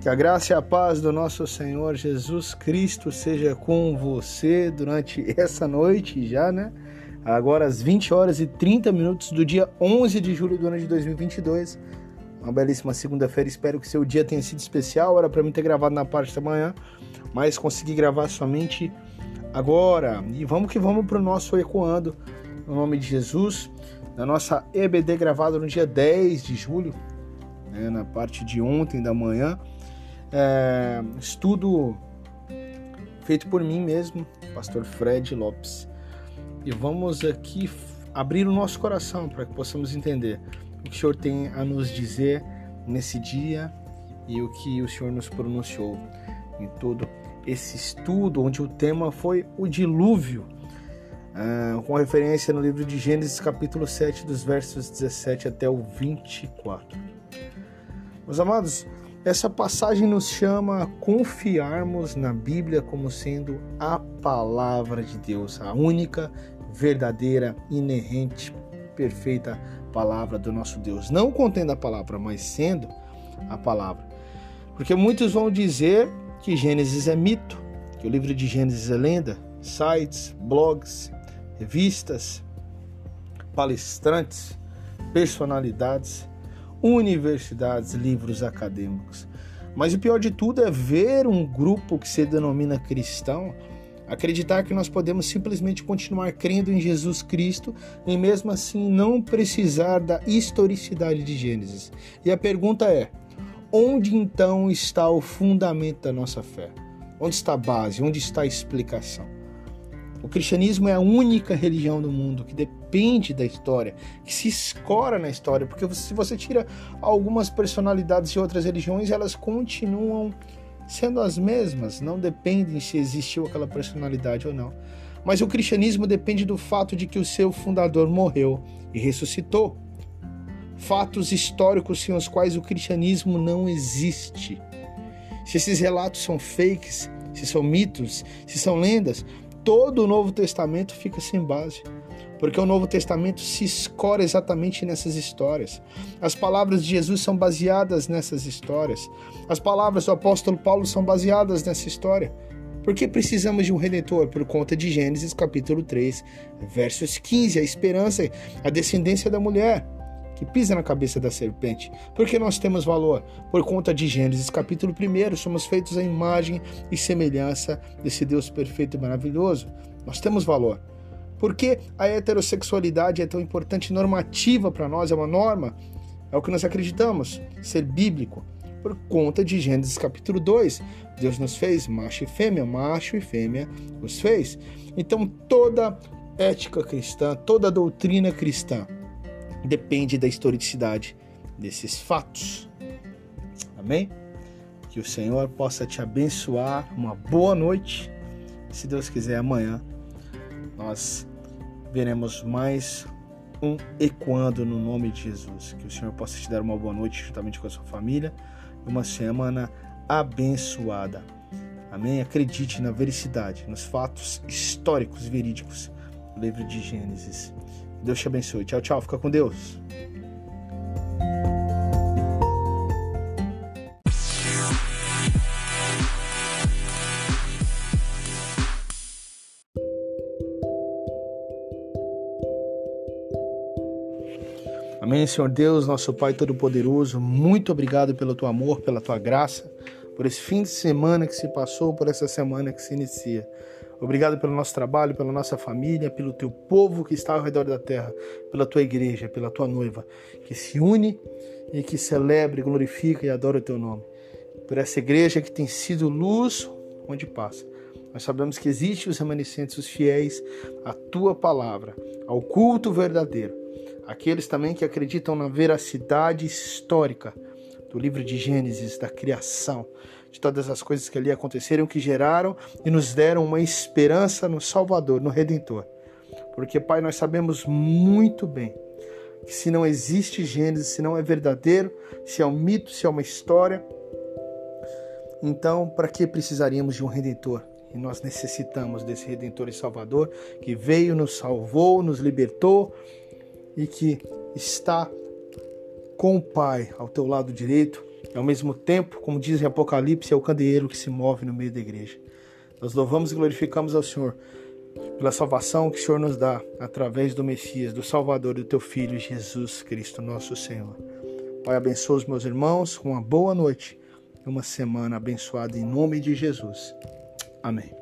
Que a graça e a paz do nosso Senhor Jesus Cristo seja com você durante essa noite já, né? Agora às 20 horas e 30 minutos do dia 11 de julho do ano de 2022. Uma belíssima segunda-feira. Espero que seu dia tenha sido especial. Era para mim ter gravado na parte da manhã, mas consegui gravar somente agora. E vamos que vamos para o nosso Ecoando, no nome de Jesus. Na nossa EBD gravada no dia 10 de julho, né, na parte de ontem da manhã é, estudo feito por mim mesmo, pastor Fred Lopes. E vamos aqui abrir o nosso coração para que possamos entender o que o Senhor tem a nos dizer nesse dia e o que o Senhor nos pronunciou em todo esse estudo, onde o tema foi o dilúvio, é, com referência no livro de Gênesis, capítulo 7, dos versos 17 até o 24. Meus amados, essa passagem nos chama a confiarmos na Bíblia como sendo a palavra de Deus, a única, verdadeira, inerrante, perfeita palavra do nosso Deus. Não contendo a palavra, mas sendo a palavra. Porque muitos vão dizer que Gênesis é mito, que o livro de Gênesis é lenda, sites, blogs, revistas, palestrantes, personalidades universidades, livros acadêmicos. Mas o pior de tudo é ver um grupo que se denomina cristão acreditar que nós podemos simplesmente continuar crendo em Jesus Cristo e mesmo assim não precisar da historicidade de Gênesis. E a pergunta é: onde então está o fundamento da nossa fé? Onde está a base? Onde está a explicação? O cristianismo é a única religião do mundo que depende da história, que se escora na história, porque se você tira algumas personalidades de outras religiões, elas continuam sendo as mesmas, não dependem se existiu aquela personalidade ou não. Mas o cristianismo depende do fato de que o seu fundador morreu e ressuscitou. Fatos históricos sem os quais o cristianismo não existe. Se esses relatos são fakes, se são mitos, se são lendas, todo o Novo Testamento fica sem base. Porque o Novo Testamento se escora exatamente nessas histórias. As palavras de Jesus são baseadas nessas histórias. As palavras do apóstolo Paulo são baseadas nessa história. Por que precisamos de um redentor? Por conta de Gênesis capítulo 3, versos 15, a esperança, a descendência da mulher que pisa na cabeça da serpente. Porque nós temos valor? Por conta de Gênesis capítulo 1, somos feitos à imagem e semelhança desse Deus perfeito e maravilhoso. Nós temos valor. Por que a heterossexualidade é tão importante normativa para nós? É uma norma? É o que nós acreditamos, ser bíblico. Por conta de Gênesis capítulo 2, Deus nos fez macho e fêmea, macho e fêmea os fez. Então toda ética cristã, toda doutrina cristã depende da historicidade desses fatos. Amém? Que o Senhor possa te abençoar. Uma boa noite. Se Deus quiser, amanhã nós veremos mais um Ecoando no nome de Jesus. Que o Senhor possa te dar uma boa noite juntamente com a sua família e uma semana abençoada. Amém? Acredite na vericidade, nos fatos históricos verídicos do livro de Gênesis. Deus te abençoe. Tchau, tchau. Fica com Deus. Amém, Senhor Deus, nosso Pai Todo-Poderoso, muito obrigado pelo teu amor, pela tua graça, por esse fim de semana que se passou, por essa semana que se inicia. Obrigado pelo nosso trabalho, pela nossa família, pelo teu povo que está ao redor da terra, pela tua igreja, pela tua noiva, que se une e que celebra, glorifica e adora o teu nome. Por essa igreja que tem sido luz onde passa. Nós sabemos que existem os remanescentes, os fiéis à tua palavra, ao culto verdadeiro. Aqueles também que acreditam na veracidade histórica do livro de Gênesis, da criação, de todas as coisas que ali aconteceram, que geraram e nos deram uma esperança no Salvador, no Redentor. Porque, Pai, nós sabemos muito bem que se não existe Gênesis, se não é verdadeiro, se é um mito, se é uma história, então para que precisaríamos de um Redentor? E nós necessitamos desse Redentor e Salvador que veio, nos salvou, nos libertou e que está com o Pai ao teu lado direito, e ao mesmo tempo, como diz em Apocalipse, é o candeeiro que se move no meio da igreja. Nós louvamos e glorificamos ao Senhor pela salvação que o Senhor nos dá através do Messias, do Salvador, do teu Filho Jesus Cristo, nosso Senhor. Pai, abençoa os meus irmãos com uma boa noite e uma semana abençoada em nome de Jesus. Amém.